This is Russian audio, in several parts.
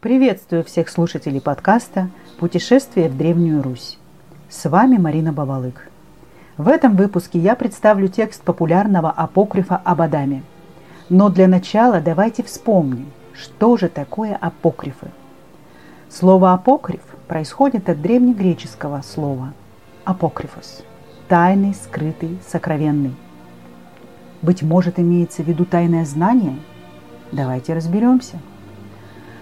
Приветствую всех слушателей подкаста «Путешествие в Древнюю Русь». С вами Марина Бавалык. В этом выпуске я представлю текст популярного апокрифа об Адаме. Но для начала давайте вспомним, что же такое апокрифы. Слово «апокриф» происходит от древнегреческого слова «апокрифос» – тайный, скрытый, сокровенный. Быть может, имеется в виду тайное знание? Давайте разберемся –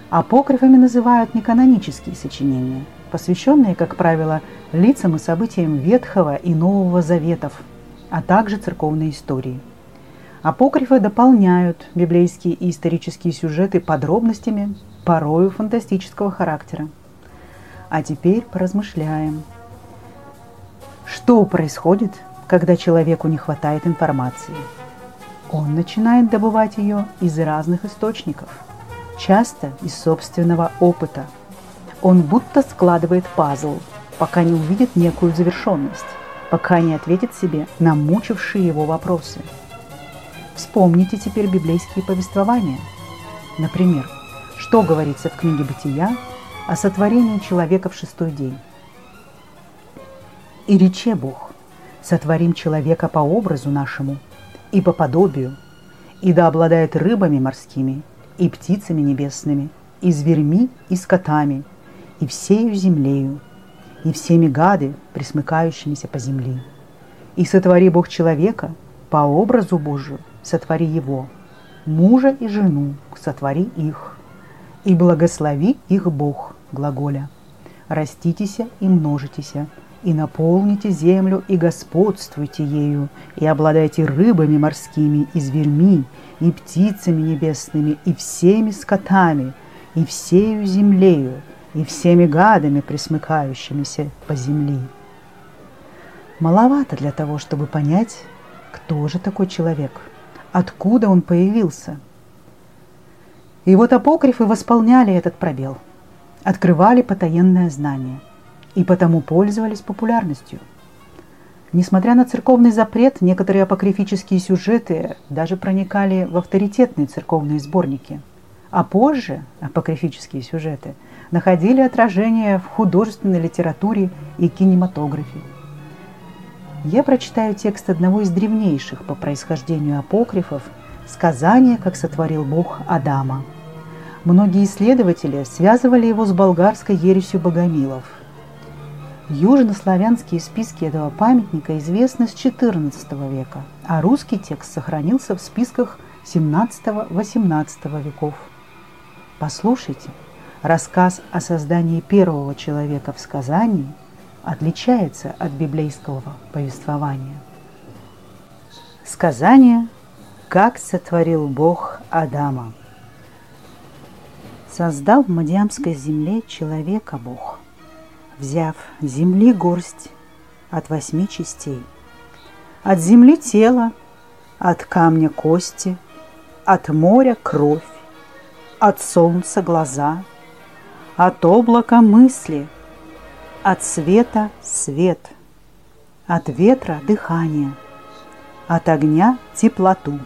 Апокрифами называют неканонические сочинения, посвященные, как правило, лицам и событиям Ветхого и Нового Заветов, а также церковной истории. Апокрифы дополняют библейские и исторические сюжеты подробностями, порою фантастического характера. А теперь поразмышляем. Что происходит, когда человеку не хватает информации? Он начинает добывать ее из разных источников – часто из собственного опыта. Он будто складывает пазл, пока не увидит некую завершенность, пока не ответит себе на мучившие его вопросы. Вспомните теперь библейские повествования. Например, что говорится в книге «Бытия» о сотворении человека в шестой день. «И рече Бог, сотворим человека по образу нашему и по подобию, и да обладает рыбами морскими – и птицами небесными, и зверьми, и скотами, и всею землею, и всеми гады, присмыкающимися по земле. И сотвори Бог человека по образу Божию, сотвори его, мужа и жену, сотвори их, и благослови их Бог, глаголя. Раститеся и множитеся, и наполните землю, и господствуйте ею, и обладайте рыбами морскими, и зверьми, и птицами небесными, и всеми скотами, и всею землею, и всеми гадами, присмыкающимися по земле. Маловато для того, чтобы понять, кто же такой человек, откуда он появился. И вот апокрифы восполняли этот пробел, открывали потаенное знание – и потому пользовались популярностью. Несмотря на церковный запрет, некоторые апокрифические сюжеты даже проникали в авторитетные церковные сборники. А позже апокрифические сюжеты находили отражение в художественной литературе и кинематографе. Я прочитаю текст одного из древнейших по происхождению апокрифов «Сказание, как сотворил Бог Адама». Многие исследователи связывали его с болгарской ересью богомилов – Южнославянские списки этого памятника известны с XIV века, а русский текст сохранился в списках XVII-XVIII веков. Послушайте, рассказ о создании первого человека в сказании отличается от библейского повествования. Сказание «Как сотворил Бог Адама». Создал в Мадиамской земле человека Бог – взяв земли горсть от восьми частей. От земли тело, от камня кости, от моря кровь, от солнца глаза, от облака мысли, от света свет, от ветра дыхание, от огня теплоту.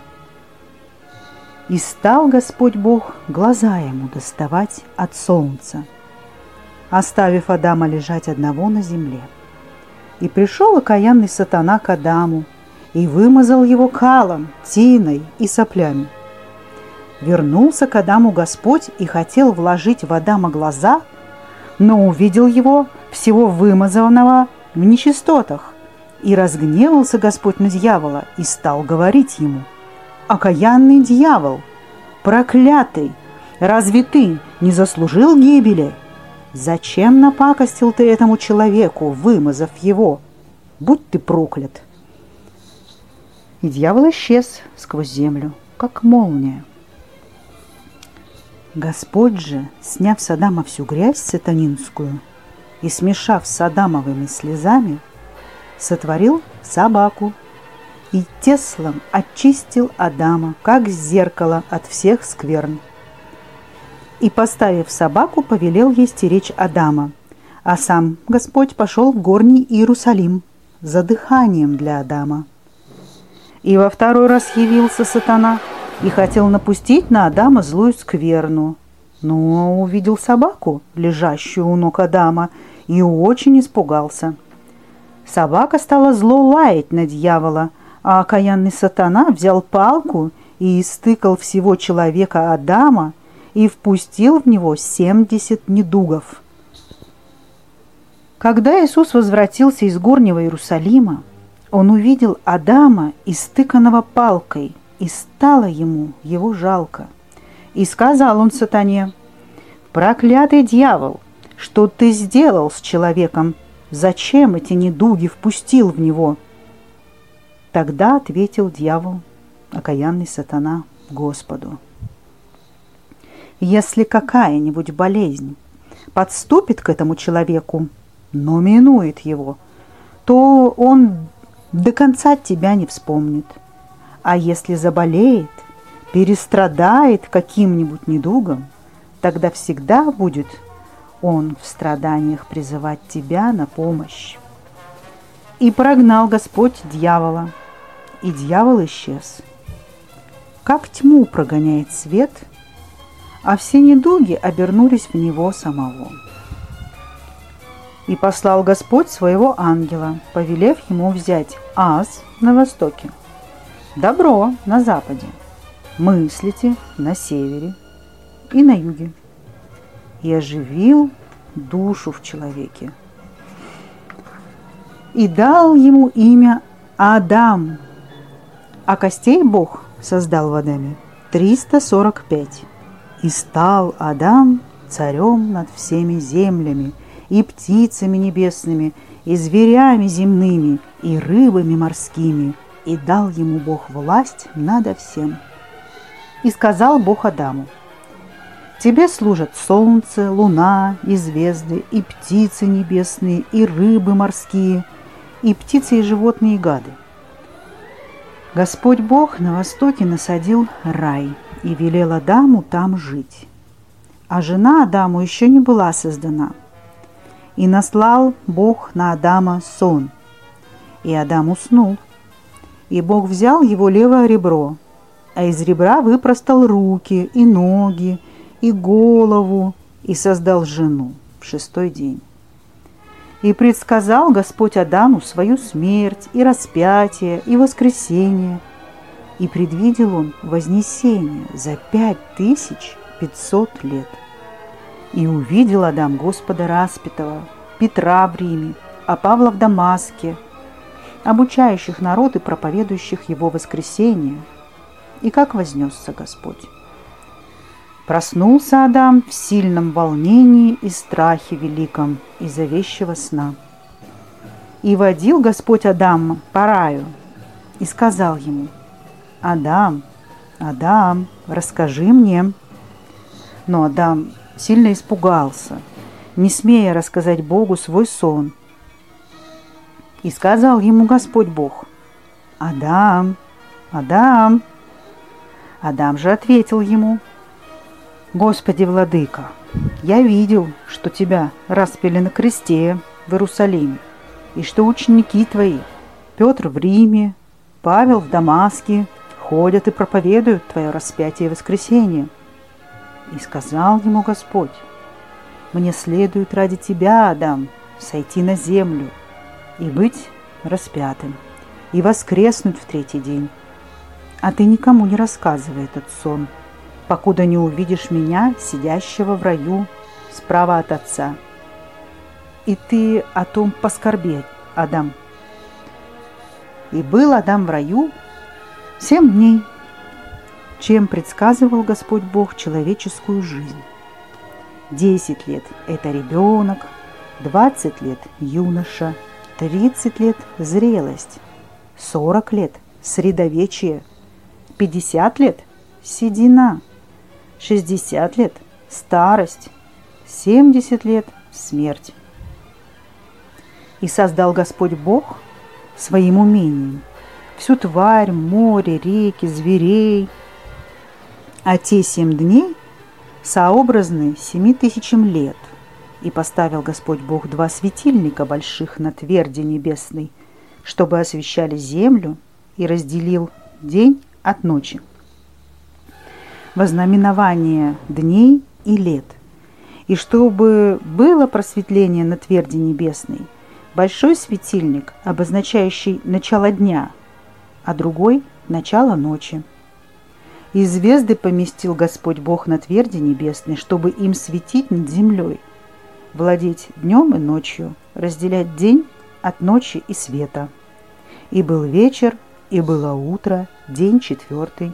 И стал Господь Бог глаза ему доставать от солнца – оставив Адама лежать одного на земле. И пришел окаянный сатана к Адаму и вымазал его калом, тиной и соплями. Вернулся к Адаму Господь и хотел вложить в Адама глаза, но увидел его всего вымазанного в нечистотах. И разгневался Господь на дьявола и стал говорить ему, «Окаянный дьявол, проклятый, разве ты не заслужил гибели?» Зачем напакостил ты этому человеку, вымазав его? Будь ты проклят!» И дьявол исчез сквозь землю, как молния. Господь же, сняв с Адама всю грязь сатанинскую и смешав с Адамовыми слезами, сотворил собаку и теслом очистил Адама, как зеркало от всех скверн и, поставив собаку, повелел ей стеречь Адама. А сам Господь пошел в горний Иерусалим за дыханием для Адама. И во второй раз явился сатана и хотел напустить на Адама злую скверну. но увидел собаку, лежащую у ног Адама, и очень испугался. Собака стала зло лаять на дьявола, а окаянный сатана взял палку и истыкал всего человека Адама и впустил в него семьдесят недугов. Когда Иисус возвратился из горнего Иерусалима, он увидел Адама, истыканного палкой, и стало ему его жалко. И сказал он сатане, «Проклятый дьявол, что ты сделал с человеком? Зачем эти недуги впустил в него?» Тогда ответил дьявол, окаянный сатана, Господу. Если какая-нибудь болезнь подступит к этому человеку, но минует его, то он до конца тебя не вспомнит. А если заболеет, перестрадает каким-нибудь недугом, тогда всегда будет он в страданиях призывать тебя на помощь. И прогнал Господь дьявола, и дьявол исчез. Как тьму прогоняет свет, а все недуги обернулись в него самого. И послал Господь своего ангела, повелев ему взять Аз на востоке, добро на западе, мыслите на севере и на юге, и оживил душу в человеке. И дал ему имя Адам, а костей Бог создал в Адаме 345. И стал Адам царем над всеми землями, и птицами небесными, и зверями земными, и рыбами морскими, и дал ему Бог власть надо всем. И сказал Бог Адаму, Тебе служат солнце, луна и звезды, и птицы небесные, и рыбы морские, и птицы и животные гады. Господь Бог на востоке насадил рай и велел Адаму там жить. А жена Адаму еще не была создана. И наслал Бог на Адама сон. И Адам уснул. И Бог взял его левое ребро, а из ребра выпростал руки и ноги, и голову, и создал жену в шестой день. И предсказал Господь Адаму свою смерть и распятие и воскресение. И предвидел он вознесение за пять тысяч пятьсот лет. И увидел Адам Господа распятого, Петра в Риме, а Павла в Дамаске, обучающих народ и проповедующих его воскресение. И как вознесся Господь. Проснулся Адам в сильном волнении и страхе великом из-за вещего сна. И водил Господь Адама по раю и сказал ему, «Адам, Адам, расскажи мне». Но Адам сильно испугался, не смея рассказать Богу свой сон. И сказал ему Господь Бог, «Адам, Адам». Адам же ответил ему, Господи, Владыка, я видел, что Тебя распили на кресте в Иерусалиме, и что ученики Твои, Петр в Риме, Павел в Дамаске, ходят и проповедуют Твое распятие и воскресение. И сказал ему Господь, мне следует ради Тебя, Адам, сойти на землю и быть распятым, и воскреснуть в третий день. А ты никому не рассказывай этот сон – покуда не увидишь меня, сидящего в раю справа от Отца. И ты о том поскорби, Адам. И был Адам в раю семь дней, чем предсказывал Господь Бог человеческую жизнь. Десять лет – это ребенок, двадцать лет – юноша, тридцать лет – зрелость, сорок лет – средовечие, пятьдесят лет – седина – 60 лет – старость, 70 лет – смерть. И создал Господь Бог своим умением всю тварь, море, реки, зверей, а те семь дней сообразны семи тысячам лет. И поставил Господь Бог два светильника больших на тверди небесной, чтобы освещали землю, и разделил день от ночи. Вознаменование дней и лет. И чтобы было просветление на тверди небесной, большой светильник, обозначающий начало дня, а другой – начало ночи. И звезды поместил Господь Бог на тверди небесной, чтобы им светить над землей, владеть днем и ночью, разделять день от ночи и света. И был вечер, и было утро, день четвертый.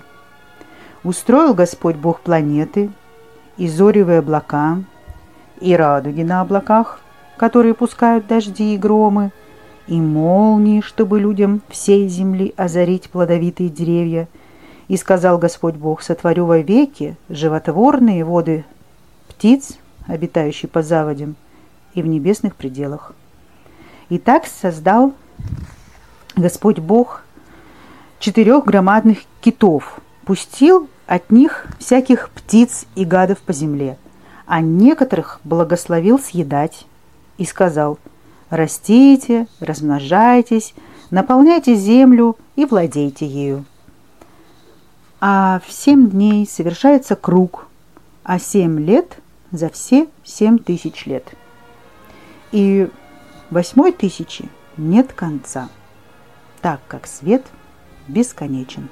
Устроил Господь Бог планеты, и зоревые облака, и радуги на облаках, которые пускают дожди и громы, и молнии, чтобы людям всей земли озарить плодовитые деревья. И сказал Господь Бог, сотворю во веки животворные воды птиц, обитающие по заводям, и в небесных пределах. И так создал Господь Бог четырех громадных китов, пустил от них всяких птиц и гадов по земле, а некоторых благословил съедать и сказал «Растите, размножайтесь, наполняйте землю и владейте ею». А в семь дней совершается круг, а семь лет за все семь тысяч лет. И восьмой тысячи нет конца, так как свет бесконечен.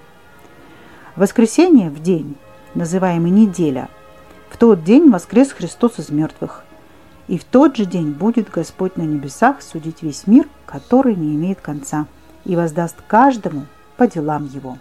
Воскресенье в день, называемый неделя, в тот день воскрес Христос из мертвых. И в тот же день будет Господь на небесах судить весь мир, который не имеет конца, и воздаст каждому по делам его.